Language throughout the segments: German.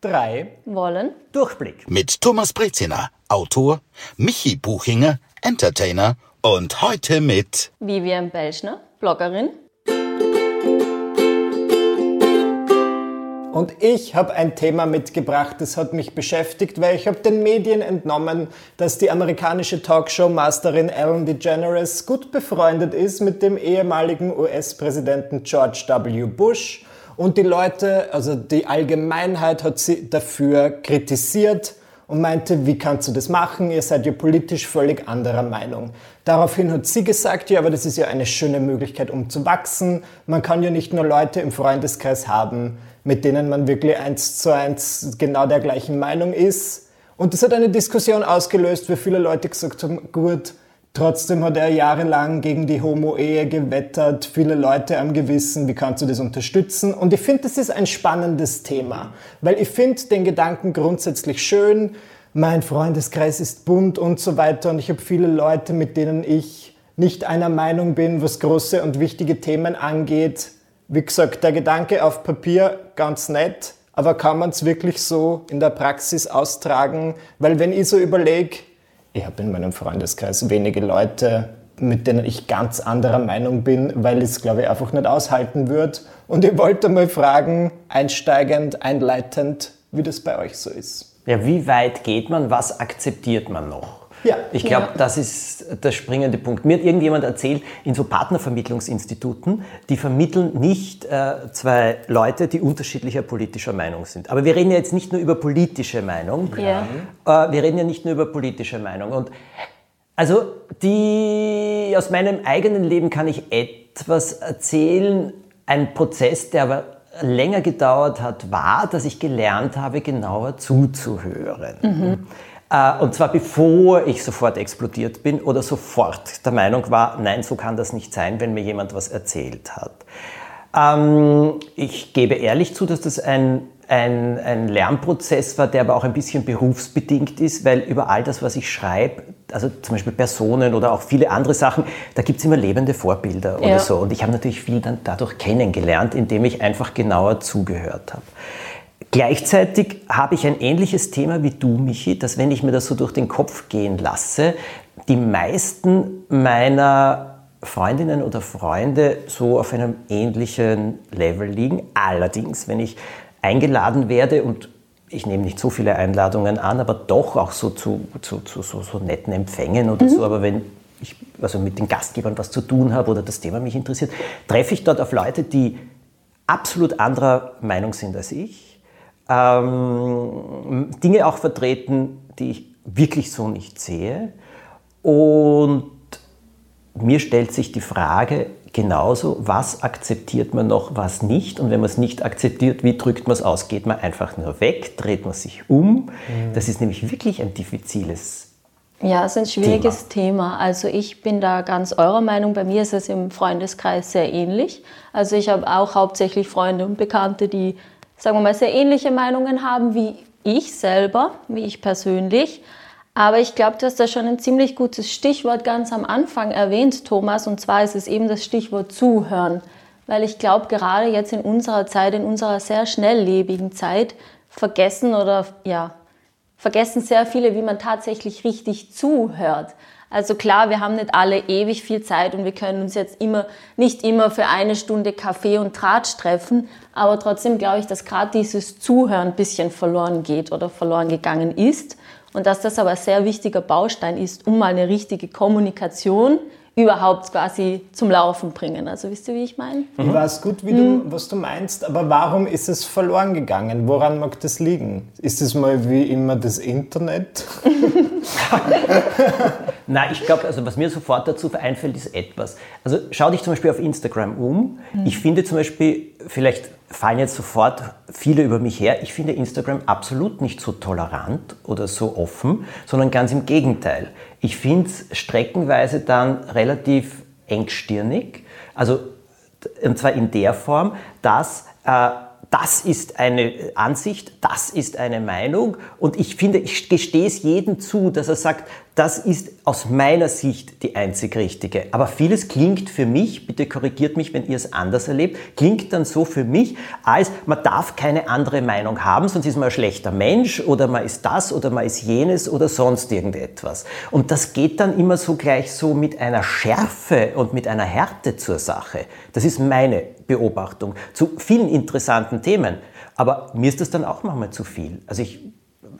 drei wollen Durchblick. Mit Thomas Breziner, Autor, Michi Buchinger, Entertainer und heute mit Vivian Belschner, Bloggerin. Und ich habe ein Thema mitgebracht, das hat mich beschäftigt, weil ich habe den Medien entnommen, dass die amerikanische Talkshow-Masterin Ellen DeGeneres gut befreundet ist mit dem ehemaligen US-Präsidenten George W. Bush. Und die Leute, also die Allgemeinheit hat sie dafür kritisiert und meinte, wie kannst du das machen? Ihr seid ja politisch völlig anderer Meinung. Daraufhin hat sie gesagt, ja, aber das ist ja eine schöne Möglichkeit, um zu wachsen. Man kann ja nicht nur Leute im Freundeskreis haben, mit denen man wirklich eins zu eins genau der gleichen Meinung ist. Und das hat eine Diskussion ausgelöst, wo viele Leute gesagt haben, gut, trotzdem hat er jahrelang gegen die Homo-Ehe gewettert, viele Leute am Gewissen, wie kannst du das unterstützen? Und ich finde, das ist ein spannendes Thema, weil ich finde den Gedanken grundsätzlich schön, mein Freundeskreis ist bunt und so weiter und ich habe viele Leute, mit denen ich nicht einer Meinung bin, was große und wichtige Themen angeht, wie gesagt, der Gedanke auf Papier ganz nett, aber kann man es wirklich so in der Praxis austragen? Weil wenn ich so überlege, ich habe in meinem Freundeskreis wenige Leute, mit denen ich ganz anderer Meinung bin, weil ich es, glaube ich, einfach nicht aushalten würde. Und ich wollte mal fragen, einsteigend, einleitend, wie das bei euch so ist. Ja, wie weit geht man? Was akzeptiert man noch? Ja. Ich glaube, Ja. das ist der springende Punkt. Mir hat irgendjemand erzählt, in so Partnervermittlungsinstituten, die vermitteln nicht äh, zwei Leute, die unterschiedlicher politischer Meinung sind. Aber wir reden ja jetzt nicht nur über politische Meinung. Ja. Äh, wir reden ja nicht nur über politische Meinung. Und also die, aus meinem eigenen Leben kann ich etwas erzählen. Ein Prozess, der aber länger gedauert hat, war, dass ich gelernt habe, genauer zuzuhören. Äh, Und zwar bevor ich sofort explodiert bin oder sofort der Meinung war, nein, so kann das nicht sein, wenn mir jemand was erzählt hat. Ähm, ich gebe ehrlich zu, dass das ein, ein, ein Lernprozess war, der aber auch ein bisschen berufsbedingt ist, weil über all das, was ich schreibe, also zum Beispiel Personen oder auch viele andere Sachen, da gibt es immer lebende Vorbilder oder Ja. so. Und ich habe natürlich viel dann dadurch kennengelernt, indem ich einfach genauer zugehört habe. Gleichzeitig habe ich ein ähnliches Thema wie du, Michi, dass wenn ich mir das so durch den Kopf gehen lasse, die meisten meiner Freundinnen oder Freunde so auf einem ähnlichen Level liegen. Allerdings, wenn ich eingeladen werde und ich nehme nicht so viele Einladungen an, aber doch auch so zu, zu, zu so, so netten Empfängen oder so, aber wenn ich also mit den Gastgebern was zu tun habe oder das Thema mich interessiert, treffe ich dort auf Leute, die absolut anderer Meinung sind als ich, ähm, Dinge auch vertreten, die ich wirklich so nicht sehe. Und mir stellt sich die Frage genauso, was akzeptiert man noch, was nicht. Und wenn man es nicht akzeptiert, wie drückt man es aus? Geht man einfach nur weg, dreht man sich um? Das ist nämlich wirklich ein diffiziles Ja, es ist ein schwieriges Thema. Also ich bin da ganz eurer Meinung. Bei mir ist es im Freundeskreis sehr ähnlich. Also ich habe auch hauptsächlich Freunde und Bekannte, die, sagen wir mal, sehr ähnliche Meinungen haben wie ich selber, wie ich persönlich. Aber ich glaube, du hast da schon ein ziemlich gutes Stichwort ganz am Anfang erwähnt, Thomas. Und zwar ist es eben das Stichwort Zuhören. Weil ich glaube, gerade jetzt in unserer Zeit, in unserer sehr schnelllebigen Zeit, vergessen oder ja, vergessen sehr viele, wie man tatsächlich richtig zuhört. Also klar, wir haben nicht alle ewig viel Zeit und wir können uns jetzt immer, nicht immer für eine Stunde Kaffee und Tratsch treffen, aber trotzdem glaube ich, dass gerade dieses Zuhören ein bisschen verloren geht oder verloren gegangen ist und dass das aber ein sehr wichtiger Baustein ist, um mal eine richtige Kommunikation überhaupt quasi zum Laufen bringen. Also wisst ihr, wie ich meine? Ich weiß gut, wie du, was du meinst, aber warum ist es verloren gegangen? Woran mag das liegen? Ist es mal wie immer das Internet? Nein, ich glaube, also was mir sofort dazu einfällt, ist etwas. Also schau dich zum Beispiel auf Instagram um. Ich finde zum Beispiel, vielleicht fallen jetzt sofort viele über mich her, ich finde Instagram absolut nicht so tolerant oder so offen, sondern ganz im Gegenteil. Ich finde es streckenweise dann relativ engstirnig. Also und zwar in der Form, dass äh, das ist eine Ansicht, das ist eine Meinung und ich finde, ich gestehe es jedem zu, dass er sagt, das ist aus meiner Sicht die einzig richtige. Aber vieles klingt für mich, bitte korrigiert mich, wenn ihr es anders erlebt, klingt dann so für mich, als man darf keine andere Meinung haben, sonst ist man ein schlechter Mensch oder man ist das oder man ist jenes oder sonst irgendetwas. Und das geht dann immer so gleich so mit einer Schärfe und mit einer Härte zur Sache. Das ist meine Beobachtung zu vielen interessanten Themen. Aber mir ist das dann auch manchmal zu viel. Also ich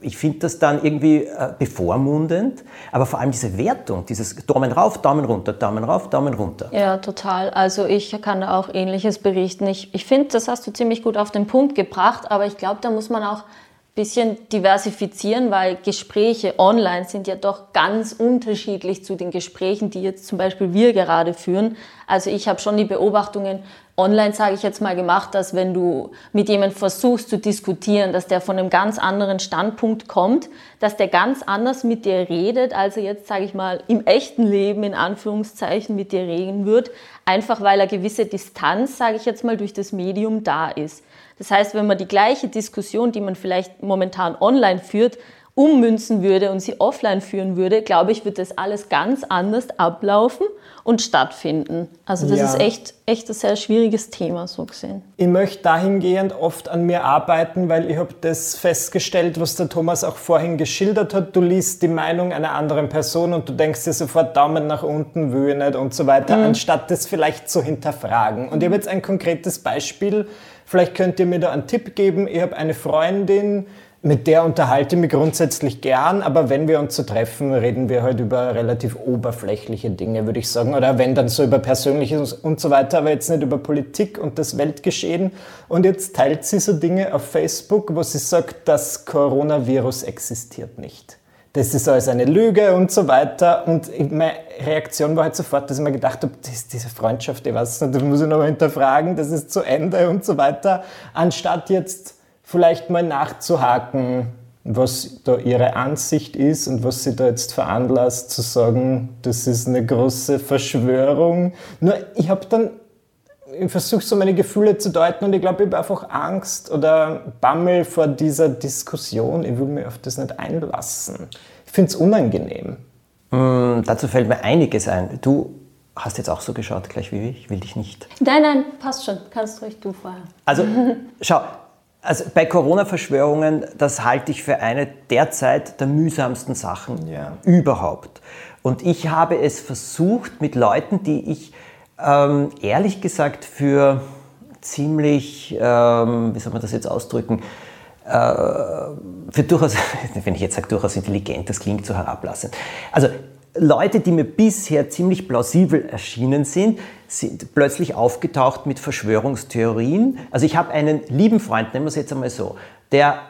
ich finde das dann irgendwie äh, bevormundend, aber vor allem diese Wertung, dieses Daumen rauf, Daumen runter, Daumen rauf, Daumen runter. Ja, total. Also ich kann da auch Ähnliches berichten. Ich, ich finde, das hast du ziemlich gut auf den Punkt gebracht, aber ich glaube, da muss man auch ein bisschen diversifizieren, weil Gespräche online sind ja doch ganz unterschiedlich zu den Gesprächen, die jetzt zum Beispiel wir gerade führen. Also ich habe schon die Beobachtungen online, sage ich jetzt mal, gemacht, dass wenn du mit jemandem versuchst zu diskutieren, dass der von einem ganz anderen Standpunkt kommt, dass der ganz anders mit dir redet, als er jetzt, sage ich mal, im echten Leben in Anführungszeichen mit dir reden wird, einfach weil er gewisse Distanz, sage ich jetzt mal, durch das Medium da ist. Das heißt, wenn man die gleiche Diskussion, die man vielleicht momentan online führt, ummünzen würde und sie offline führen würde, glaube ich, wird das alles ganz anders ablaufen und stattfinden. Also das ja. ist echt, echt ein sehr schwieriges Thema, so gesehen. Ich möchte dahingehend oft an mir arbeiten, weil ich habe das festgestellt, was der Thomas auch vorhin geschildert hat. Du liest die Meinung einer anderen Person und du denkst dir sofort Daumen nach unten, will ich nicht und so weiter, mhm. anstatt das vielleicht zu hinterfragen. Und ich habe jetzt ein konkretes Beispiel. Vielleicht könnt ihr mir da einen Tipp geben. Ich habe eine Freundin, mit der unterhalte ich mich grundsätzlich gern, aber wenn wir uns so treffen, reden wir halt über relativ oberflächliche Dinge, würde ich sagen. Oder wenn dann so über Persönliches und so weiter, aber jetzt nicht über Politik und das Weltgeschehen. Und jetzt teilt sie so Dinge auf Facebook, wo sie sagt, das Coronavirus existiert nicht. Das ist alles eine Lüge und so weiter. Und meine Reaktion war halt sofort, dass ich mir gedacht habe, diese Freundschaft, ich weiß nicht, das muss ich noch mal hinterfragen, das ist zu Ende und so weiter. Anstatt jetzt vielleicht mal nachzuhaken, was da ihre Ansicht ist und was sie da jetzt veranlasst zu sagen, das ist eine große Verschwörung. Nur ich habe dann, ich versuche so meine Gefühle zu deuten und ich glaube, ich habe einfach Angst oder Bammel vor dieser Diskussion. Ich will mich auf das nicht einlassen. Ich finde es unangenehm. Mm, dazu fällt mir einiges ein. Du hast jetzt auch so geschaut, gleich wie ich, will dich nicht. Nein, nein, passt schon. Kannst ruhig du vorher. Also, schau, also bei Corona-Verschwörungen, das halte ich für eine derzeit der mühsamsten Sachen ja. überhaupt. Und ich habe es versucht mit Leuten, die ich ähm, ehrlich gesagt für ziemlich, ähm, wie soll man das jetzt ausdrücken, äh, für durchaus, wenn ich jetzt sage durchaus intelligent, das klingt so herablassend. Also Leute, die mir bisher ziemlich plausibel erschienen sind, sind plötzlich aufgetaucht mit Verschwörungstheorien. Also ich habe einen lieben Freund, nennen wir es jetzt einmal so, der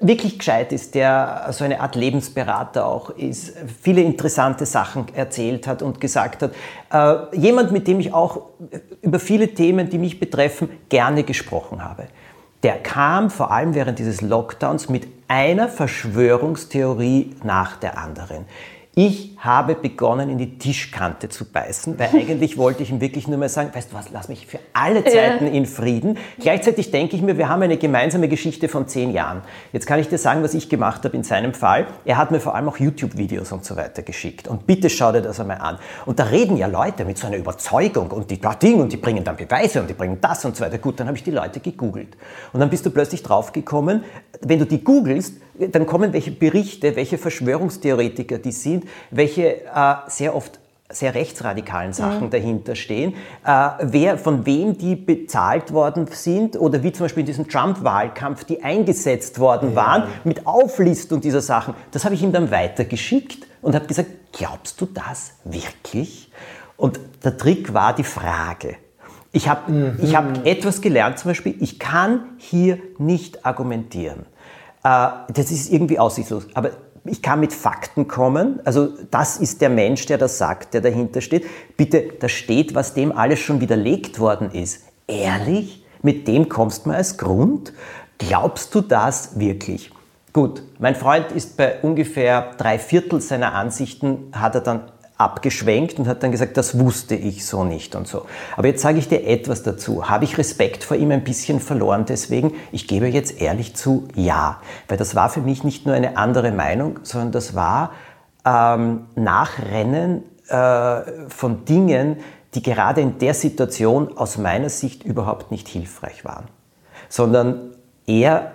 wirklich gescheit ist, der so eine Art Lebensberater auch ist, viele interessante Sachen erzählt hat und gesagt hat. Äh, jemand, mit dem ich auch über viele Themen, die mich betreffen, gerne gesprochen habe. Der kam vor allem während dieses Lockdowns mit einer Verschwörungstheorie nach der anderen. Ich habe begonnen, in die Tischkante zu beißen, weil eigentlich wollte ich ihm wirklich nur mal sagen, weißt du was, lass mich für alle Zeiten ja. in Frieden. Gleichzeitig denke ich mir, wir haben eine gemeinsame Geschichte von zehn Jahren. Jetzt kann ich dir sagen, was ich gemacht habe in seinem Fall. Er hat mir vor allem auch YouTube-Videos und so weiter geschickt. Und bitte schau dir das einmal an. Und da reden ja Leute mit so einer Überzeugung und die Ding und die bringen dann Beweise und die bringen das und so weiter. Gut, dann habe ich die Leute gegoogelt. Und dann bist du plötzlich draufgekommen, wenn du die googelst, dann kommen welche Berichte, welche Verschwörungstheoretiker die sind, welche äh, sehr oft sehr rechtsradikalen Sachen mhm. dahinter stehen, äh, wer, von wem die bezahlt worden sind oder wie zum Beispiel in diesem Trump-Wahlkampf, die eingesetzt worden ja. waren, mit Auflistung dieser Sachen. Das habe ich ihm dann weitergeschickt und habe gesagt, glaubst du das wirklich? Und der Trick war die Frage. Ich habe mhm. hab etwas gelernt, zum Beispiel, ich kann hier nicht argumentieren. Äh, das ist irgendwie aussichtslos. Aber ich kann mit Fakten kommen. Also das ist der Mensch, der das sagt, der dahinter steht. Bitte, da steht, was dem alles schon widerlegt worden ist. Ehrlich? Mit dem kommst du mal als Grund? Glaubst du das wirklich? Gut, mein Freund ist bei ungefähr drei Viertel seiner Ansichten, hat er dann abgeschwenkt und hat dann gesagt, das wusste ich so nicht und so. Aber jetzt sage ich dir etwas dazu. Habe ich Respekt vor ihm ein bisschen verloren deswegen? Ich gebe jetzt ehrlich zu, ja. Weil das war für mich nicht nur eine andere Meinung, sondern das war ähm, Nachrennen äh, von Dingen, die gerade in der Situation aus meiner Sicht überhaupt nicht hilfreich waren, sondern eher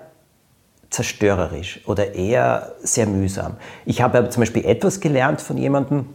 zerstörerisch oder eher sehr mühsam. Ich habe zum Beispiel etwas gelernt von jemandem,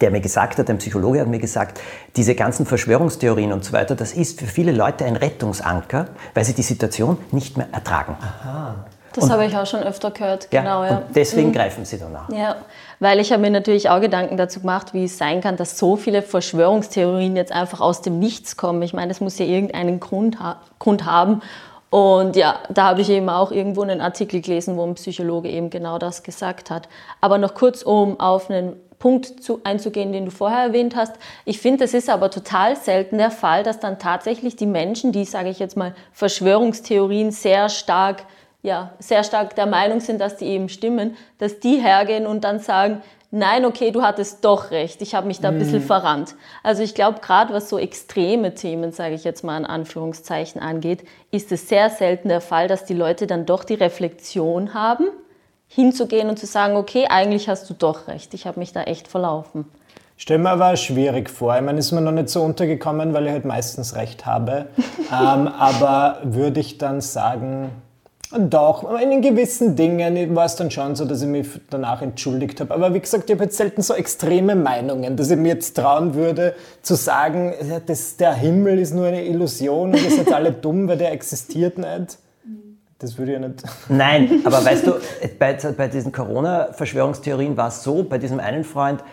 der mir gesagt hat, ein Psychologe hat mir gesagt, diese ganzen Verschwörungstheorien und so weiter, das ist für viele Leute ein Rettungsanker, weil sie die Situation nicht mehr ertragen. Aha. Das habe ich auch schon öfter gehört, genau. Ja, und deswegen mhm. greifen sie danach. Ja, weil ich habe mir natürlich auch Gedanken dazu gemacht, wie es sein kann, dass so viele Verschwörungstheorien jetzt einfach aus dem Nichts kommen. Ich meine, das muss ja irgendeinen Grund, ha Grund haben. Und ja, da habe ich eben auch irgendwo einen Artikel gelesen, wo ein Psychologe eben genau das gesagt hat. Aber noch kurz, um auf einen Punkt zu, einzugehen, den du vorher erwähnt hast. Ich finde, es ist aber total selten der Fall, dass dann tatsächlich die Menschen, die, sage ich jetzt mal, Verschwörungstheorien sehr stark, ja, sehr stark der Meinung sind, dass die eben stimmen, dass die hergehen und dann sagen, nein, okay, du hattest doch recht, ich habe mich da ein bisschen mhm. verrannt. Also ich glaube, gerade was so extreme Themen, sage ich jetzt mal in Anführungszeichen, angeht, ist es sehr selten der Fall, dass die Leute dann doch die Reflexion haben, hinzugehen und zu sagen, okay, eigentlich hast du doch recht, ich habe mich da echt verlaufen. Stell mir aber schwierig vor. Ich meine, ist mir noch nicht so untergekommen, weil ich halt meistens recht habe. ähm, aber würde ich dann sagen, doch, in gewissen Dingen war es dann schon so, dass ich mich danach entschuldigt habe. Aber wie gesagt, ich habe jetzt selten so extreme Meinungen, dass ich mir jetzt trauen würde, zu sagen, das, der Himmel ist nur eine Illusion und ihr seid alle dumm, weil der existiert nicht. Das würde ja nicht. Nein, aber weißt du, bei, bei diesen Corona-Verschwörungstheorien war es so, bei diesem einen Freund,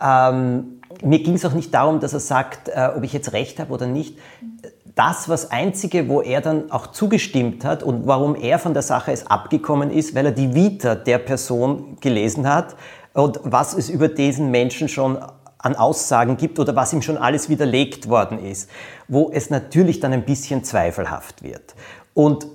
ähm, mir ging es auch nicht darum, dass er sagt, äh, ob ich jetzt recht habe oder nicht. Das, was Einzige, wo er dann auch zugestimmt hat und warum er von der Sache ist abgekommen ist, weil er die Vita der Person gelesen hat und was es über diesen Menschen schon an Aussagen gibt oder was ihm schon alles widerlegt worden ist, wo es natürlich dann ein bisschen zweifelhaft wird. Und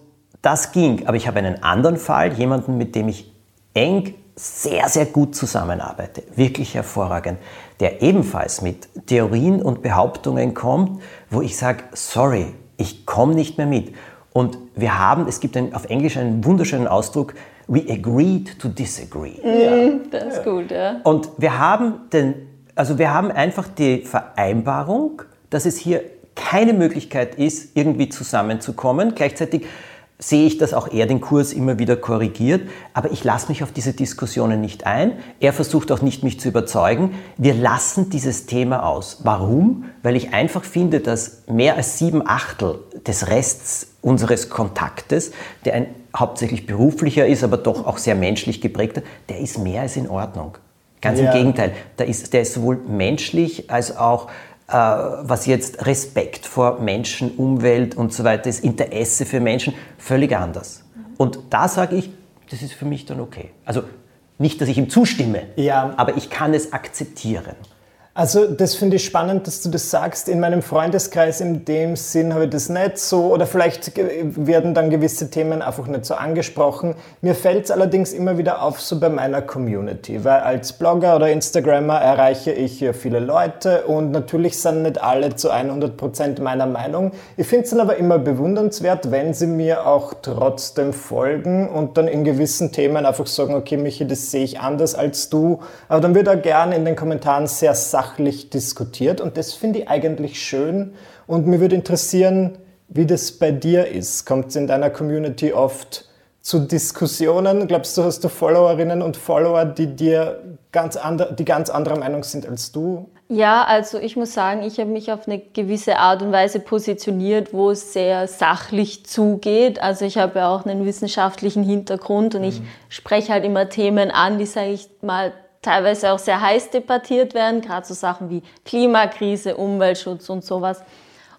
das ging, aber ich habe einen anderen Fall, jemanden, mit dem ich eng sehr, sehr gut zusammenarbeite, wirklich hervorragend, der ebenfalls mit Theorien und Behauptungen kommt, wo ich sage, sorry, ich komme nicht mehr mit. Und wir haben, es gibt ein, auf Englisch einen wunderschönen Ausdruck, we agreed to disagree. Mm, das ist gut, ja. Und wir haben, den, also wir haben einfach die Vereinbarung, dass es hier keine Möglichkeit ist, irgendwie zusammenzukommen. Gleichzeitig sehe ich, dass auch er den Kurs immer wieder korrigiert. Aber ich lasse mich auf diese Diskussionen nicht ein. Er versucht auch nicht, mich zu überzeugen. Wir lassen dieses Thema aus. Warum? Weil ich einfach finde, dass mehr als sieben Achtel des Rests unseres Kontaktes, der ein hauptsächlich beruflicher ist, aber doch auch sehr menschlich geprägter, der ist mehr als in Ordnung. Ganz ja. im Gegenteil. Der ist, der ist sowohl menschlich als auch was jetzt Respekt vor Menschen, Umwelt und so weiter ist, Interesse für Menschen, völlig anders. Und da sage ich, das ist für mich dann okay. Also nicht, dass ich ihm zustimme, ja. aber ich kann es akzeptieren. Also das finde ich spannend, dass du das sagst. In meinem Freundeskreis in dem Sinn habe ich das nicht so oder vielleicht werden dann gewisse Themen einfach nicht so angesprochen. Mir fällt es allerdings immer wieder auf so bei meiner Community, weil als Blogger oder Instagrammer erreiche ich ja viele Leute und natürlich sind nicht alle zu 100 Prozent meiner Meinung. Ich finde es dann aber immer bewundernswert, wenn sie mir auch trotzdem folgen und dann in gewissen Themen einfach sagen, okay Michi, das sehe ich anders als du. Aber dann wird er gerne in den Kommentaren sehr sachlich diskutiert und das finde ich eigentlich schön und mir würde interessieren, wie das bei dir ist. Kommt es in deiner Community oft zu Diskussionen? Glaubst du, hast du Followerinnen und Follower, die dir ganz andere, die ganz anderer Meinung sind als du? Ja, also ich muss sagen, ich habe mich auf eine gewisse Art und Weise positioniert, wo es sehr sachlich zugeht. Also ich habe ja auch einen wissenschaftlichen Hintergrund und mhm. ich spreche halt immer Themen an, die, sage ich mal, teilweise auch sehr heiß debattiert werden, gerade so Sachen wie Klimakrise, Umweltschutz und sowas.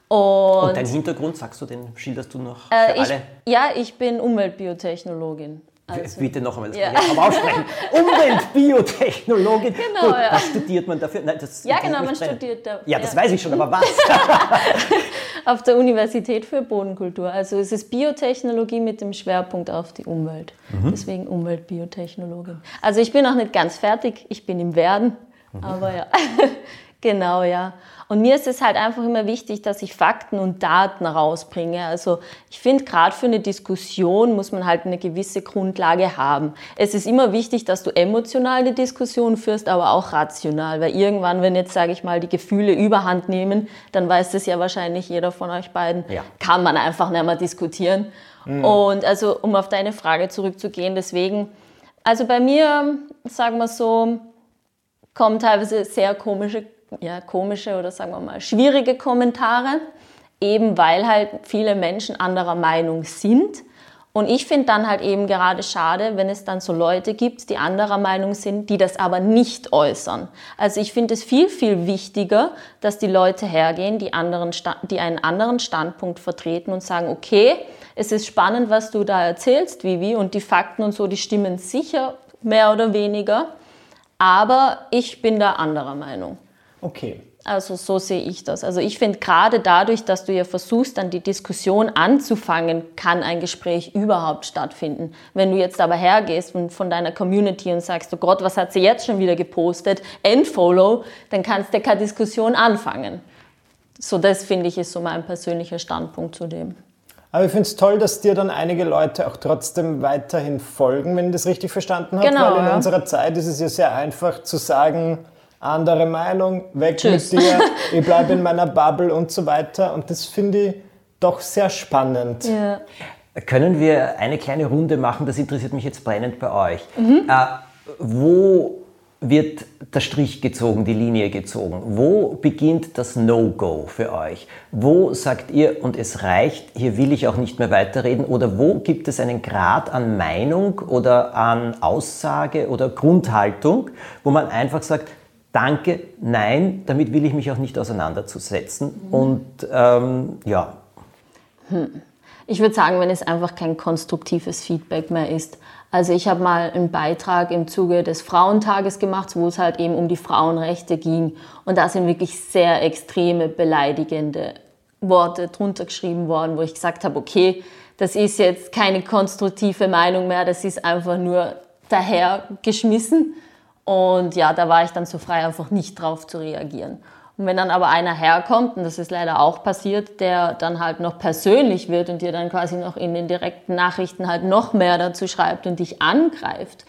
Und, und dein Hintergrund, sagst du, den schilderst du noch für äh, ich, alle? Ja, ich bin Umweltbiotechnologin. Also, Bitte noch einmal, das ja. aber aussprechen. Umweltbiotechnologin. Genau, Gut, ja. Was studiert man dafür? Nein, das ja, genau, man studiert da. Ja, das weiß ich schon, aber was? auf der Universität für Bodenkultur. Also es ist Biotechnologie mit dem Schwerpunkt auf die Umwelt. Mhm. Deswegen Umweltbiotechnologin. Also ich bin noch nicht ganz fertig, ich bin im Werden. Mhm. Aber ja, genau, ja. Und mir ist es halt einfach immer wichtig, dass ich Fakten und Daten rausbringe. Also ich finde, gerade für eine Diskussion muss man halt eine gewisse Grundlage haben. Es ist immer wichtig, dass du emotional eine Diskussion führst, aber auch rational. Weil irgendwann, wenn jetzt, sage ich mal, die Gefühle überhand nehmen, dann weiß das ja wahrscheinlich jeder von euch beiden, ja. kann man einfach nicht mehr diskutieren. Mhm. Und also, um auf deine Frage zurückzugehen, deswegen, also bei mir, sagen wir so, kommen teilweise sehr komische ja, komische oder sagen wir mal schwierige Kommentare, eben weil halt viele Menschen anderer Meinung sind. Und ich finde dann halt eben gerade schade, wenn es dann so Leute gibt, die anderer Meinung sind, die das aber nicht äußern. Also ich finde es viel, viel wichtiger, dass die Leute hergehen, die, anderen, die einen anderen Standpunkt vertreten und sagen, okay, es ist spannend, was du da erzählst, Vivi, und die Fakten und so, die stimmen sicher mehr oder weniger, aber ich bin da anderer Meinung. Okay. Also so sehe ich das. Also ich finde gerade dadurch, dass du ja versuchst, dann die Diskussion anzufangen, kann ein Gespräch überhaupt stattfinden. Wenn du jetzt aber hergehst und von deiner Community und sagst, oh Gott, was hat sie jetzt schon wieder gepostet, Endfollow, dann kannst du keine Diskussion anfangen. So das finde ich ist so mein persönlicher Standpunkt zu dem. Aber ich finde es toll, dass dir dann einige Leute auch trotzdem weiterhin folgen, wenn ich das richtig verstanden habe. Genau, weil in ja. unserer Zeit ist es ja sehr einfach zu sagen, andere Meinung, weg Tschüss. mit dir, ich bleibe in meiner Bubble und so weiter. Und das finde ich doch sehr spannend. Ja. Können wir eine kleine Runde machen? Das interessiert mich jetzt brennend bei euch. Mhm. Äh, wo wird der Strich gezogen, die Linie gezogen? Wo beginnt das No-Go für euch? Wo sagt ihr, und es reicht, hier will ich auch nicht mehr weiterreden? Oder wo gibt es einen Grad an Meinung oder an Aussage oder Grundhaltung, wo man einfach sagt, Danke, nein, damit will ich mich auch nicht auseinanderzusetzen. Mhm. Und ähm, ja. Hm. Ich würde sagen, wenn es einfach kein konstruktives Feedback mehr ist. Also ich habe mal einen Beitrag im Zuge des Frauentages gemacht, wo es halt eben um die Frauenrechte ging. Und da sind wirklich sehr extreme, beleidigende Worte drunter geschrieben worden, wo ich gesagt habe, okay, das ist jetzt keine konstruktive Meinung mehr, das ist einfach nur dahergeschmissen. Und ja, da war ich dann so frei, einfach nicht drauf zu reagieren. Und wenn dann aber einer herkommt, und das ist leider auch passiert, der dann halt noch persönlich wird und dir dann quasi noch in den direkten Nachrichten halt noch mehr dazu schreibt und dich angreift,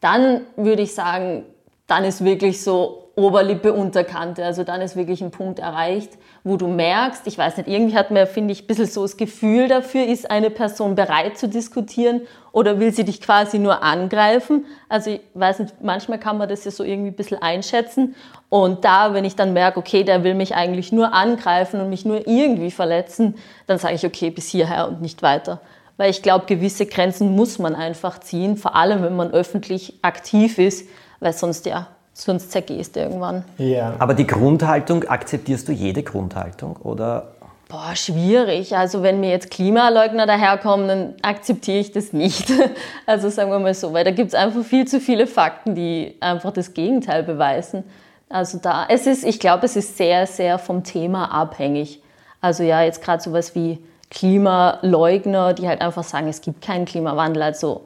dann würde ich sagen, dann ist wirklich so Oberlippe, Unterkante. Also dann ist wirklich ein Punkt erreicht, wo du merkst, ich weiß nicht, irgendwie hat man, finde ich, ein bisschen so das Gefühl dafür, ist eine Person bereit zu diskutieren oder will sie dich quasi nur angreifen? Also ich weiß nicht, manchmal kann man das ja so irgendwie ein bisschen einschätzen. Und da, wenn ich dann merke, okay, der will mich eigentlich nur angreifen und mich nur irgendwie verletzen, dann sage ich, okay, bis hierher und nicht weiter. Weil ich glaube, gewisse Grenzen muss man einfach ziehen, vor allem wenn man öffentlich aktiv ist, weil sonst ja sonst zergehst du irgendwann. Ja. Aber die Grundhaltung, akzeptierst du jede Grundhaltung oder? Boah, schwierig. Also wenn mir jetzt Klimaleugner daherkommen, dann akzeptiere ich das nicht. Also sagen wir mal so, weil da gibt es einfach viel zu viele Fakten, die einfach das Gegenteil beweisen. Also da, es ist, ich glaube, es ist sehr, sehr vom Thema abhängig. Also ja, jetzt gerade sowas wie Klimaleugner, die halt einfach sagen, es gibt keinen Klimawandel. Also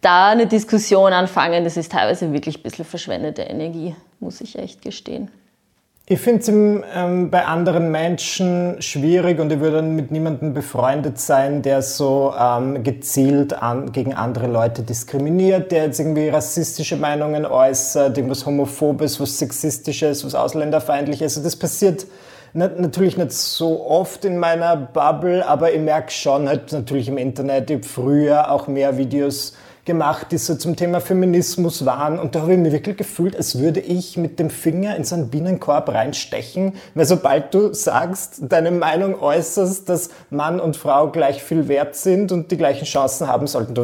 da eine Diskussion anfangen, das ist teilweise wirklich ein bisschen verschwendete Energie, muss ich echt gestehen. Ich finde es ähm, bei anderen Menschen schwierig und ich würde dann mit niemandem befreundet sein, der so ähm, gezielt an, gegen andere Leute diskriminiert, der jetzt irgendwie rassistische Meinungen äußert, irgendwas Homophobes, was Sexistisches, was Ausländerfeindliches. Also das passiert nicht, natürlich nicht so oft in meiner Bubble, aber ich merke schon halt natürlich im Internet, ich habe früher auch mehr Videos gemacht, die so zum Thema Feminismus waren. Und da habe ich mir wirklich gefühlt, als würde ich mit dem Finger in so einen Bienenkorb reinstechen. Weil sobald du sagst, deine Meinung äußerst, dass Mann und Frau gleich viel wert sind und die gleichen Chancen haben sollten,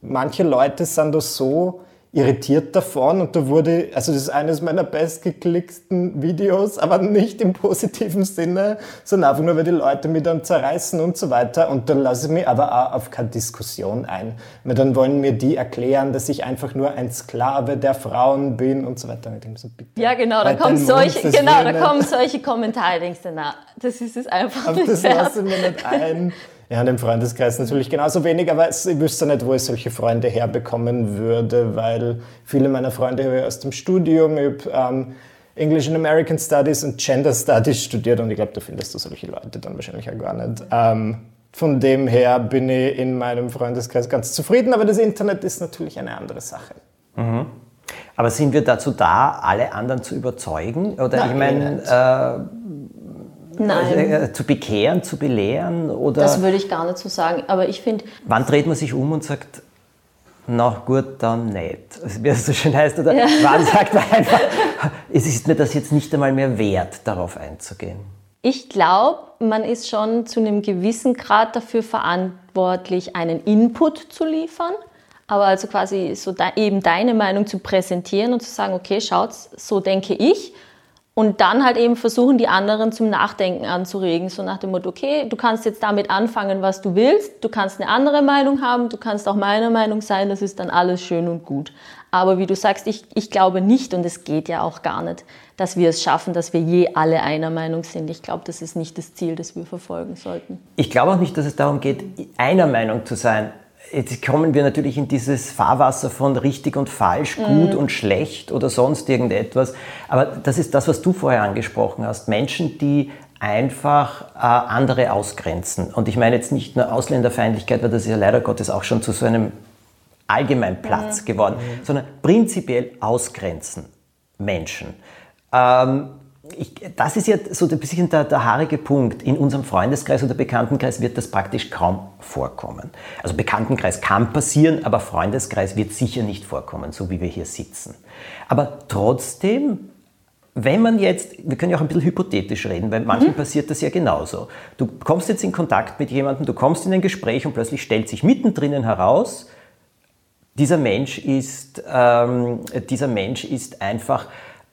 manche Leute sind da so irritiert davon und da wurde, also das ist eines meiner bestgeklickten Videos, aber nicht im positiven Sinne, sondern einfach nur, weil die Leute mich dann zerreißen und so weiter. Und dann lasse ich mich aber auch auf keine Diskussion ein, weil dann wollen mir die erklären, dass ich einfach nur ein Sklave der Frauen bin und so weiter. So, ja, genau, da kommen solche, genau, da kommen solche Kommentare, denkst du, na, das ist es einfach aber das lasse ich mir nicht ein. Ja, in dem Freundeskreis natürlich genauso wenig, aber ich wüsste nicht, wo ich solche Freunde herbekommen würde, weil viele meiner Freunde habe ich aus dem Studium, ich ähm, English and American Studies und Gender Studies studiert und ich glaube, da findest du solche Leute dann wahrscheinlich auch gar nicht. Ähm, von dem her bin ich in meinem Freundeskreis ganz zufrieden, aber das Internet ist natürlich eine andere Sache. Mhm. Aber sind wir dazu da, alle anderen zu überzeugen? Oder Nein, ich meine, Nein. Äh, zu bekehren, zu belehren? Oder das würde ich gar nicht so sagen. Aber ich finde. Wann dreht man sich um und sagt, na gut, dann nicht. Wie es so schön heißt. Oder ja. wann sagt man einfach, es ist mir das jetzt nicht einmal mehr wert, darauf einzugehen? Ich glaube, man ist schon zu einem gewissen Grad dafür verantwortlich, einen Input zu liefern. Aber also quasi so da, eben deine Meinung zu präsentieren und zu sagen, okay, schaut, so denke ich und dann halt eben versuchen, die anderen zum Nachdenken anzuregen. So nach dem Motto, okay, du kannst jetzt damit anfangen, was du willst. Du kannst eine andere Meinung haben. Du kannst auch meiner Meinung sein. Das ist dann alles schön und gut. Aber wie du sagst, ich, ich glaube nicht, und es geht ja auch gar nicht, dass wir es schaffen, dass wir je alle einer Meinung sind. Ich glaube, das ist nicht das Ziel, das wir verfolgen sollten. Ich glaube auch nicht, dass es darum geht, einer Meinung zu sein. Jetzt kommen wir natürlich in dieses Fahrwasser von richtig und falsch, gut mhm. und schlecht oder sonst irgendetwas. Aber das ist das, was du vorher angesprochen hast. Menschen, die einfach äh, andere ausgrenzen. Und ich meine jetzt nicht nur Ausländerfeindlichkeit, weil das ist ja leider Gottes auch schon zu so einem Allgemeinplatz mhm. geworden, mhm. sondern prinzipiell ausgrenzen Menschen. Ähm, ich, das ist ja so ein bisschen der, der haarige Punkt. In unserem Freundeskreis oder Bekanntenkreis wird das praktisch kaum vorkommen. Also Bekanntenkreis kann passieren, aber Freundeskreis wird sicher nicht vorkommen, so wie wir hier sitzen. Aber trotzdem, wenn man jetzt, wir können ja auch ein bisschen hypothetisch reden, weil manchen mhm. passiert das ja genauso. Du kommst jetzt in Kontakt mit jemandem, du kommst in ein Gespräch und plötzlich stellt sich mittendrin heraus, dieser Mensch ist, ähm, dieser Mensch ist einfach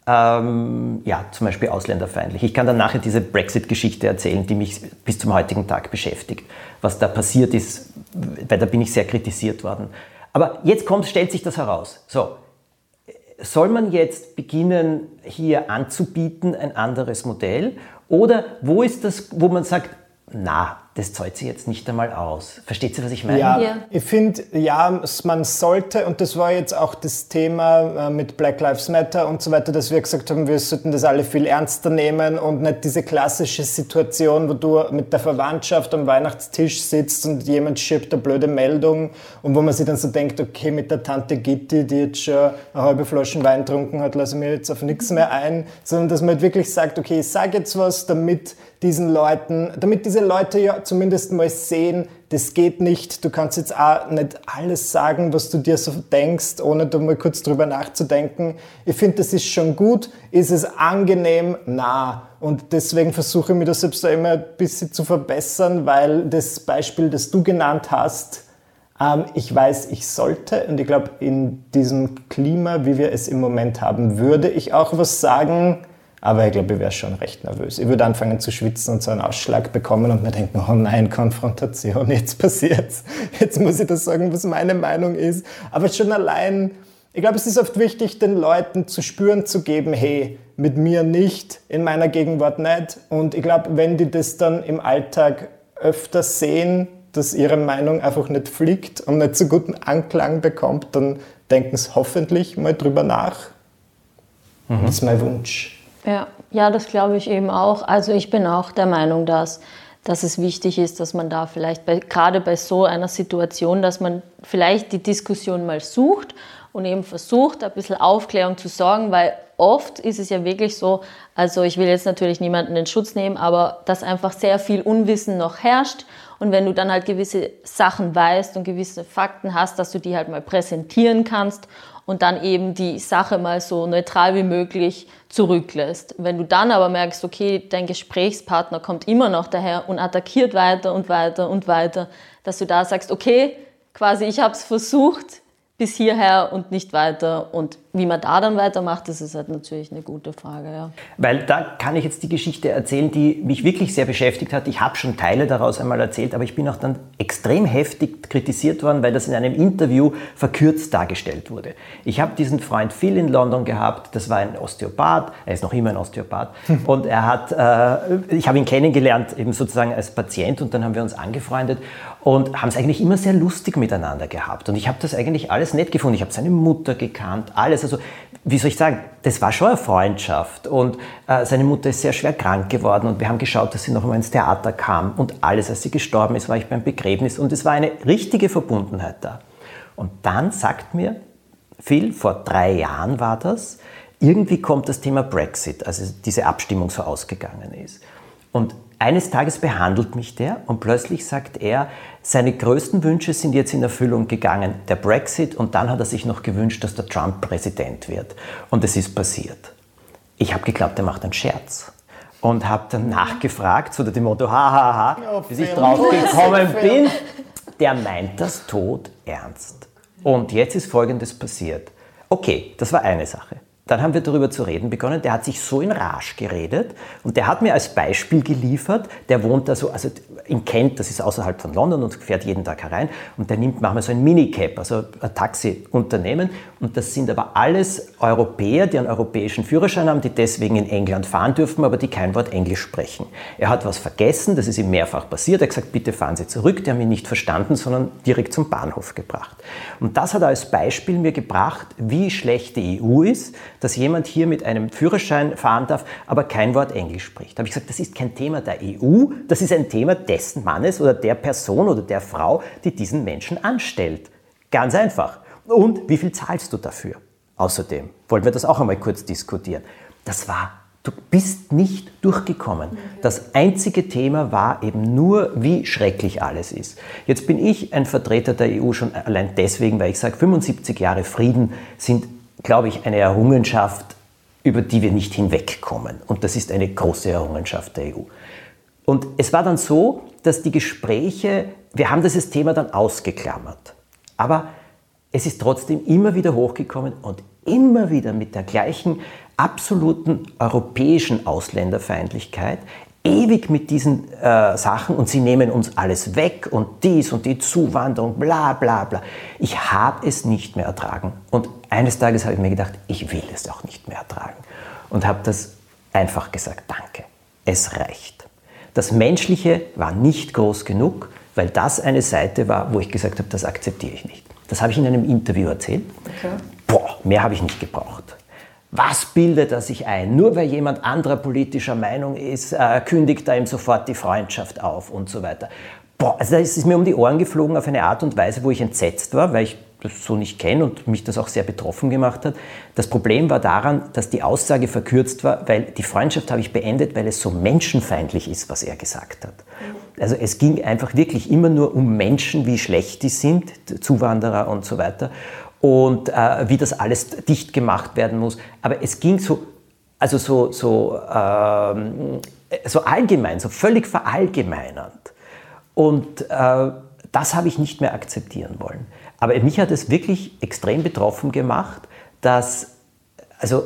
ähm, ja, zum Beispiel ausländerfeindlich. Ich kann dann nachher diese Brexit-Geschichte erzählen, die mich bis zum heutigen Tag beschäftigt. Was da passiert ist, weil da bin ich sehr kritisiert worden. Aber jetzt kommt, stellt sich das heraus. So, soll man jetzt beginnen, hier anzubieten ein anderes Modell? Oder wo ist das, wo man sagt, na, das zahlt sich jetzt nicht einmal aus. Versteht ihr, was ich meine? Ja, ja. ich finde, ja, man sollte, und das war jetzt auch das Thema äh, mit Black Lives Matter und so weiter, dass wir gesagt haben, wir sollten das alle viel ernster nehmen und nicht diese klassische Situation, wo du mit der Verwandtschaft am Weihnachtstisch sitzt und jemand schiebt eine blöde Meldung und wo man sich dann so denkt, okay, mit der Tante Gitti, die jetzt schon eine halbe Flasche Wein getrunken hat, lasse ich mir jetzt auf nichts mehr ein, sondern dass man halt wirklich sagt, okay, ich sage jetzt was, damit diesen Leuten, damit diese Leute ja zumindest mal sehen, das geht nicht. Du kannst jetzt auch nicht alles sagen, was du dir so denkst, ohne da mal kurz drüber nachzudenken. Ich finde, das ist schon gut. Ist es angenehm? Na. Und deswegen versuche ich mir das selbst da immer ein bisschen zu verbessern, weil das Beispiel, das du genannt hast, ähm, ich weiß, ich sollte, und ich glaube, in diesem Klima, wie wir es im Moment haben, würde ich auch was sagen, aber ich glaube, ich wäre schon recht nervös. Ich würde anfangen zu schwitzen und so einen Ausschlag bekommen und mir denken, oh nein, Konfrontation, jetzt passiert's. Jetzt muss ich das sagen, was meine Meinung ist. Aber schon allein, ich glaube, es ist oft wichtig, den Leuten zu spüren zu geben, hey, mit mir nicht, in meiner Gegenwart nicht. Und ich glaube, wenn die das dann im Alltag öfter sehen, dass ihre Meinung einfach nicht fliegt und nicht so guten Anklang bekommt, dann denken sie hoffentlich mal drüber nach. Mhm. Das ist mein Wunsch. Ja, ja, das glaube ich eben auch. Also ich bin auch der Meinung, dass, dass es wichtig ist, dass man da vielleicht bei, gerade bei so einer Situation, dass man vielleicht die Diskussion mal sucht und eben versucht, ein bisschen Aufklärung zu sorgen, weil oft ist es ja wirklich so, also ich will jetzt natürlich niemanden in Schutz nehmen, aber dass einfach sehr viel Unwissen noch herrscht und wenn du dann halt gewisse Sachen weißt und gewisse Fakten hast, dass du die halt mal präsentieren kannst und dann eben die Sache mal so neutral wie möglich zurücklässt. Wenn du dann aber merkst, okay, dein Gesprächspartner kommt immer noch daher und attackiert weiter und weiter und weiter, dass du da sagst, okay, quasi ich habe es versucht, bis hierher und nicht weiter. Und wie man da dann weitermacht, das ist halt natürlich eine gute Frage. Ja. Weil da kann ich jetzt die Geschichte erzählen, die mich wirklich sehr beschäftigt hat. Ich habe schon Teile daraus einmal erzählt, aber ich bin auch dann extrem heftig kritisiert worden, weil das in einem Interview verkürzt dargestellt wurde. Ich habe diesen Freund Phil in London gehabt, das war ein Osteopath, er ist noch immer ein Osteopath und er hat, äh, ich habe ihn kennengelernt eben sozusagen als Patient und dann haben wir uns angefreundet und haben es eigentlich immer sehr lustig miteinander gehabt. Und ich habe das eigentlich alles nett gefunden. Ich habe seine Mutter gekannt, alles. Also, wie soll ich sagen, das war schon eine Freundschaft. Und äh, seine Mutter ist sehr schwer krank geworden und wir haben geschaut, dass sie noch einmal ins Theater kam. Und alles, als sie gestorben ist, war ich beim Begräbnis und es war eine richtige Verbundenheit da. Und dann sagt mir Phil, vor drei Jahren war das, irgendwie kommt das Thema Brexit, also diese Abstimmung so ausgegangen ist. Und eines Tages behandelt mich der und plötzlich sagt er, seine größten Wünsche sind jetzt in Erfüllung gegangen, der Brexit und dann hat er sich noch gewünscht, dass der Trump Präsident wird. Und es ist passiert. Ich habe geglaubt, er macht einen Scherz und habe dann nachgefragt, so dem Motto, hahaha, ha, ha, bis ich drauf gekommen bin, der meint das tot ernst. Und jetzt ist Folgendes passiert. Okay, das war eine Sache. Dann haben wir darüber zu reden begonnen. Der hat sich so in Rage geredet und der hat mir als Beispiel geliefert, der wohnt da so, also in Kent, das ist außerhalb von London und fährt jeden Tag herein und der nimmt manchmal so ein Minicab, also ein Taxiunternehmen und das sind aber alles Europäer, die einen europäischen Führerschein haben, die deswegen in England fahren dürfen, aber die kein Wort Englisch sprechen. Er hat was vergessen, das ist ihm mehrfach passiert, er hat gesagt, bitte fahren Sie zurück, die haben ihn nicht verstanden, sondern direkt zum Bahnhof gebracht. Und das hat er als Beispiel mir gebracht, wie schlecht die EU ist, dass jemand hier mit einem Führerschein fahren darf, aber kein Wort Englisch spricht. Da habe ich gesagt, das ist kein Thema der EU, das ist ein Thema dessen Mannes oder der Person oder der Frau, die diesen Menschen anstellt. Ganz einfach. Und wie viel zahlst du dafür? Außerdem wollen wir das auch einmal kurz diskutieren. Das war Du bist nicht durchgekommen. Das einzige Thema war eben nur, wie schrecklich alles ist. Jetzt bin ich ein Vertreter der EU schon allein deswegen, weil ich sage, 75 Jahre Frieden sind glaube ich, eine Errungenschaft, über die wir nicht hinwegkommen. Und das ist eine große Errungenschaft der EU. Und es war dann so, dass die Gespräche, wir haben dieses Thema dann ausgeklammert. Aber es ist trotzdem immer wieder hochgekommen und immer wieder mit der gleichen absoluten europäischen Ausländerfeindlichkeit, ewig mit diesen äh, Sachen und sie nehmen uns alles weg und dies und die Zuwanderung, bla bla bla. Ich habe es nicht mehr ertragen. Und eines Tages habe ich mir gedacht, ich will es auch nicht mehr ertragen. Und habe das einfach gesagt, danke, es reicht. Das Menschliche war nicht groß genug, weil das eine Seite war, wo ich gesagt habe, das akzeptiere ich nicht. Das habe ich in einem Interview erzählt. Okay. Boah, mehr habe ich nicht gebraucht. Was bildet er sich ein? Nur weil jemand anderer politischer Meinung ist, äh, kündigt er ihm sofort die Freundschaft auf und so weiter. Boah, also es ist mir um die Ohren geflogen auf eine Art und Weise, wo ich entsetzt war, weil ich das so nicht kenne und mich das auch sehr betroffen gemacht hat. Das Problem war daran, dass die Aussage verkürzt war, weil die Freundschaft habe ich beendet, weil es so menschenfeindlich ist, was er gesagt hat. Also es ging einfach wirklich immer nur um Menschen, wie schlecht die sind, Zuwanderer und so weiter und äh, wie das alles dicht gemacht werden muss. Aber es ging so, also so, so, ähm, so allgemein, so völlig verallgemeinernd. Und äh, das habe ich nicht mehr akzeptieren wollen. Aber mich hat es wirklich extrem betroffen gemacht, dass, also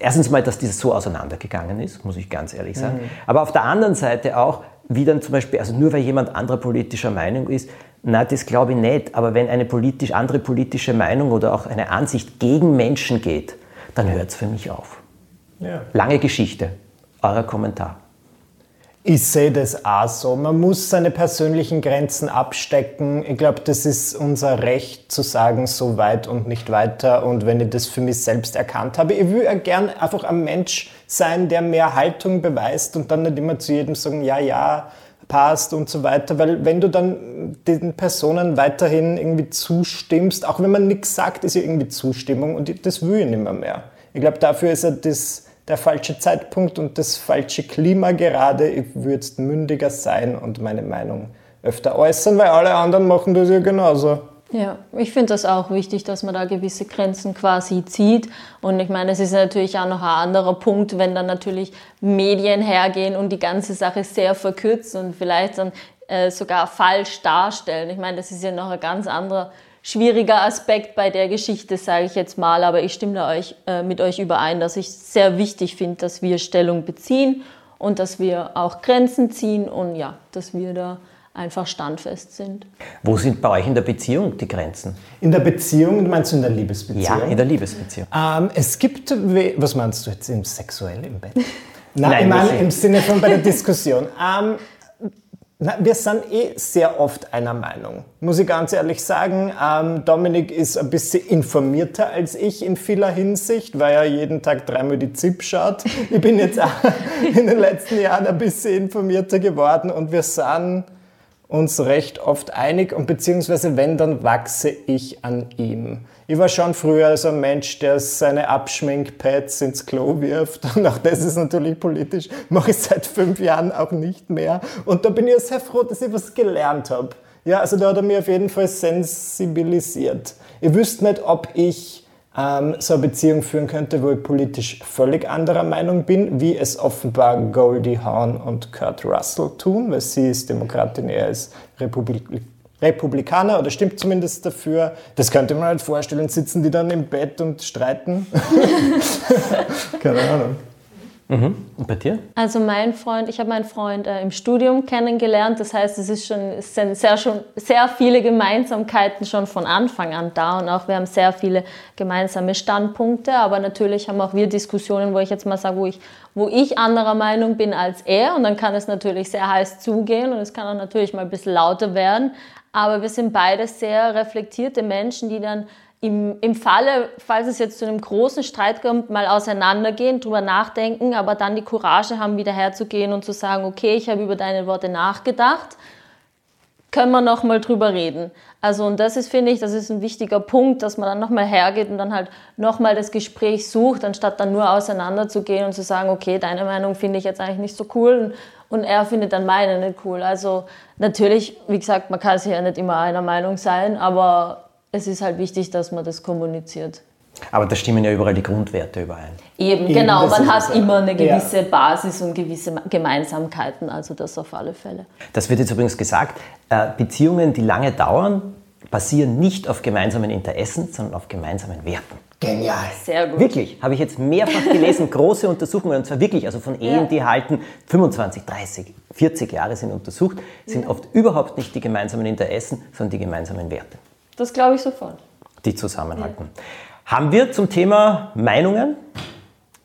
erstens mal, dass dieses so auseinandergegangen ist, muss ich ganz ehrlich sagen. Mhm. Aber auf der anderen Seite auch, wie dann zum Beispiel, also nur weil jemand anderer politischer Meinung ist, na, das glaube ich nicht. Aber wenn eine politisch, andere politische Meinung oder auch eine Ansicht gegen Menschen geht, dann hört es für mich auf. Ja. Lange Geschichte. Euer Kommentar. Ich sehe das auch so. Man muss seine persönlichen Grenzen abstecken. Ich glaube, das ist unser Recht zu sagen, so weit und nicht weiter. Und wenn ich das für mich selbst erkannt habe, ich will ja gern einfach ein Mensch sein, der mehr Haltung beweist und dann nicht immer zu jedem sagen, ja, ja, passt und so weiter, weil wenn du dann den Personen weiterhin irgendwie zustimmst, auch wenn man nichts sagt, ist ja irgendwie Zustimmung und das will ich nicht mehr. mehr. Ich glaube, dafür ist ja das der falsche Zeitpunkt und das falsche Klima gerade. Ich würde mündiger sein und meine Meinung öfter äußern, weil alle anderen machen das ja genauso. Ja, ich finde das auch wichtig, dass man da gewisse Grenzen quasi zieht. Und ich meine, es ist natürlich auch noch ein anderer Punkt, wenn dann natürlich Medien hergehen und die ganze Sache sehr verkürzen und vielleicht dann äh, sogar falsch darstellen. Ich meine, das ist ja noch ein ganz anderer schwieriger Aspekt bei der Geschichte, sage ich jetzt mal. Aber ich stimme da euch, äh, mit euch überein, dass ich sehr wichtig finde, dass wir Stellung beziehen und dass wir auch Grenzen ziehen und ja, dass wir da einfach standfest sind. Wo sind bei euch in der Beziehung die Grenzen? In der Beziehung, meinst du in der Liebesbeziehung? Ja, in der Liebesbeziehung. Ähm, es gibt, was meinst du jetzt im sexuell im Bett? Nein, Nein ich meine im Sinne von bei der Diskussion. Ähm, na, wir sind eh sehr oft einer Meinung, muss ich ganz ehrlich sagen. Ähm, Dominik ist ein bisschen informierter als ich in vieler Hinsicht, weil er jeden Tag dreimal die ZIP schaut. Ich bin jetzt auch in den letzten Jahren ein bisschen informierter geworden und wir sind uns recht oft einig und beziehungsweise wenn, dann wachse ich an ihm. Ich war schon früher so ein Mensch, der seine Abschminkpads ins Klo wirft und auch das ist natürlich politisch, mache ich seit fünf Jahren auch nicht mehr und da bin ich sehr froh, dass ich was gelernt habe. Ja, also da hat er mich auf jeden Fall sensibilisiert. Ich wüsste nicht, ob ich ähm, so eine Beziehung führen könnte, wo ich politisch völlig anderer Meinung bin, wie es offenbar Goldie Hawn und Kurt Russell tun, weil sie ist Demokratin, er ist Republik Republikaner oder stimmt zumindest dafür. Das könnte man halt vorstellen, sitzen die dann im Bett und streiten. Keine Ahnung. Mhm. Und bei dir? Also mein Freund, ich habe meinen Freund äh, im Studium kennengelernt. Das heißt, es, ist schon, es sind sehr, schon, sehr viele Gemeinsamkeiten schon von Anfang an da und auch wir haben sehr viele gemeinsame Standpunkte. Aber natürlich haben auch wir Diskussionen, wo ich jetzt mal sage, wo ich, wo ich anderer Meinung bin als er und dann kann es natürlich sehr heiß zugehen und es kann auch natürlich mal ein bisschen lauter werden. Aber wir sind beide sehr reflektierte Menschen, die dann im, im Falle, falls es jetzt zu einem großen Streit kommt, mal auseinandergehen, drüber nachdenken, aber dann die Courage haben, wieder herzugehen und zu sagen, okay, ich habe über deine Worte nachgedacht, können wir noch mal drüber reden. Also und das ist, finde ich, das ist ein wichtiger Punkt, dass man dann noch mal hergeht und dann halt noch mal das Gespräch sucht, anstatt dann nur auseinanderzugehen und zu sagen, okay, deine Meinung finde ich jetzt eigentlich nicht so cool und er findet dann meine nicht cool. Also natürlich, wie gesagt, man kann sich ja nicht immer einer Meinung sein, aber es ist halt wichtig, dass man das kommuniziert. Aber da stimmen ja überall die Grundwerte überein. Eben, Eben genau. Man hat immer eine gewisse ja. Basis und gewisse Gemeinsamkeiten, also das auf alle Fälle. Das wird jetzt übrigens gesagt, äh, Beziehungen, die lange dauern, basieren nicht auf gemeinsamen Interessen, sondern auf gemeinsamen Werten. Genial. Sehr gut. Wirklich, habe ich jetzt mehrfach gelesen, große Untersuchungen, und zwar wirklich, also von Ehen, ja. die halten 25, 30, 40 Jahre sind untersucht, sind ja. oft überhaupt nicht die gemeinsamen Interessen, sondern die gemeinsamen Werte. Das glaube ich sofort. Die zusammenhalten. Ja. Haben wir zum Thema Meinungen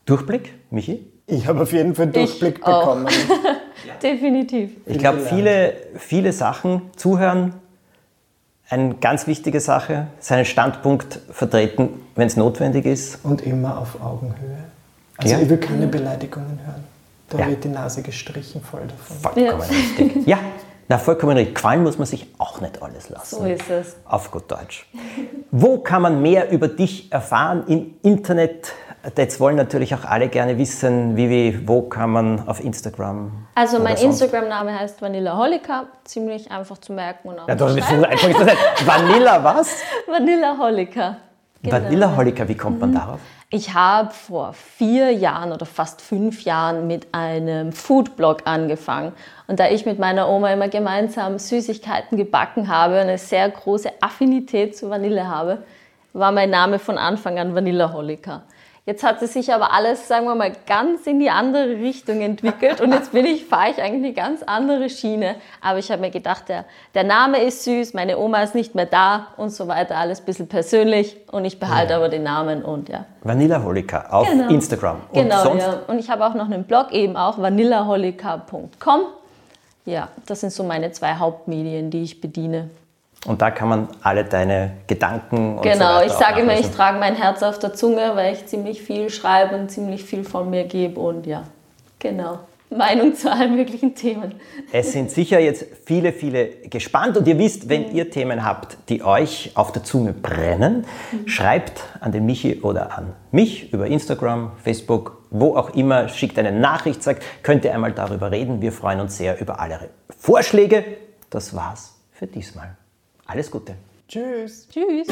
Durchblick, Michi? Ich habe auf jeden Fall Durchblick ich bekommen. Definitiv. Ich glaube, viele, viele Sachen zuhören, eine ganz wichtige Sache, seinen Standpunkt vertreten, wenn es notwendig ist. Und immer auf Augenhöhe. Also ja. ich will keine Beleidigungen hören. Da ja. wird die Nase gestrichen voll davon. Vollkommen ja. richtig. Ja, na, vollkommen richtig. Quallen muss man sich auch nicht alles lassen. So ist es. Auf gut Deutsch. Wo kann man mehr über dich erfahren im Internet? Jetzt wollen natürlich auch alle gerne wissen, wie, wie wo kann man auf Instagram. Also mein Instagram-Name heißt Vanilla Holika, ziemlich einfach zu merken und auch. Ja, doch, einfach ist das nicht. Vanilla was? Vanilla Holika. Genau. Vanilla Holika, wie kommt man mhm. darauf? Ich habe vor vier Jahren oder fast fünf Jahren mit einem Foodblog angefangen. Und da ich mit meiner Oma immer gemeinsam Süßigkeiten gebacken habe und eine sehr große Affinität zu Vanille habe, war mein Name von Anfang an Vanilla Holika. Jetzt hat es sich aber alles, sagen wir mal, ganz in die andere Richtung entwickelt und jetzt bin ich, fahre ich eigentlich eine ganz andere Schiene. Aber ich habe mir gedacht, der, der Name ist süß, meine Oma ist nicht mehr da und so weiter, alles ein bisschen persönlich und ich behalte ja. aber den Namen und ja. Vanilla Holika auf genau. Instagram. Und genau, sonst? ja. Und ich habe auch noch einen Blog eben auch, vanillaholika.com. Ja, das sind so meine zwei Hauptmedien, die ich bediene. Und da kann man alle deine Gedanken und Genau, so ich sage immer, ich trage mein Herz auf der Zunge, weil ich ziemlich viel schreibe und ziemlich viel von mir gebe und ja, genau. Meinung zu allen möglichen Themen. Es sind sicher jetzt viele, viele gespannt und ihr wisst, wenn mhm. ihr Themen habt, die euch auf der Zunge brennen, mhm. schreibt an den Michi oder an mich über Instagram, Facebook, wo auch immer, schickt eine Nachricht, sagt, könnt ihr einmal darüber reden. Wir freuen uns sehr über alle Vorschläge. Das war's für diesmal. Alles Gute. Tschüss. Tschüss.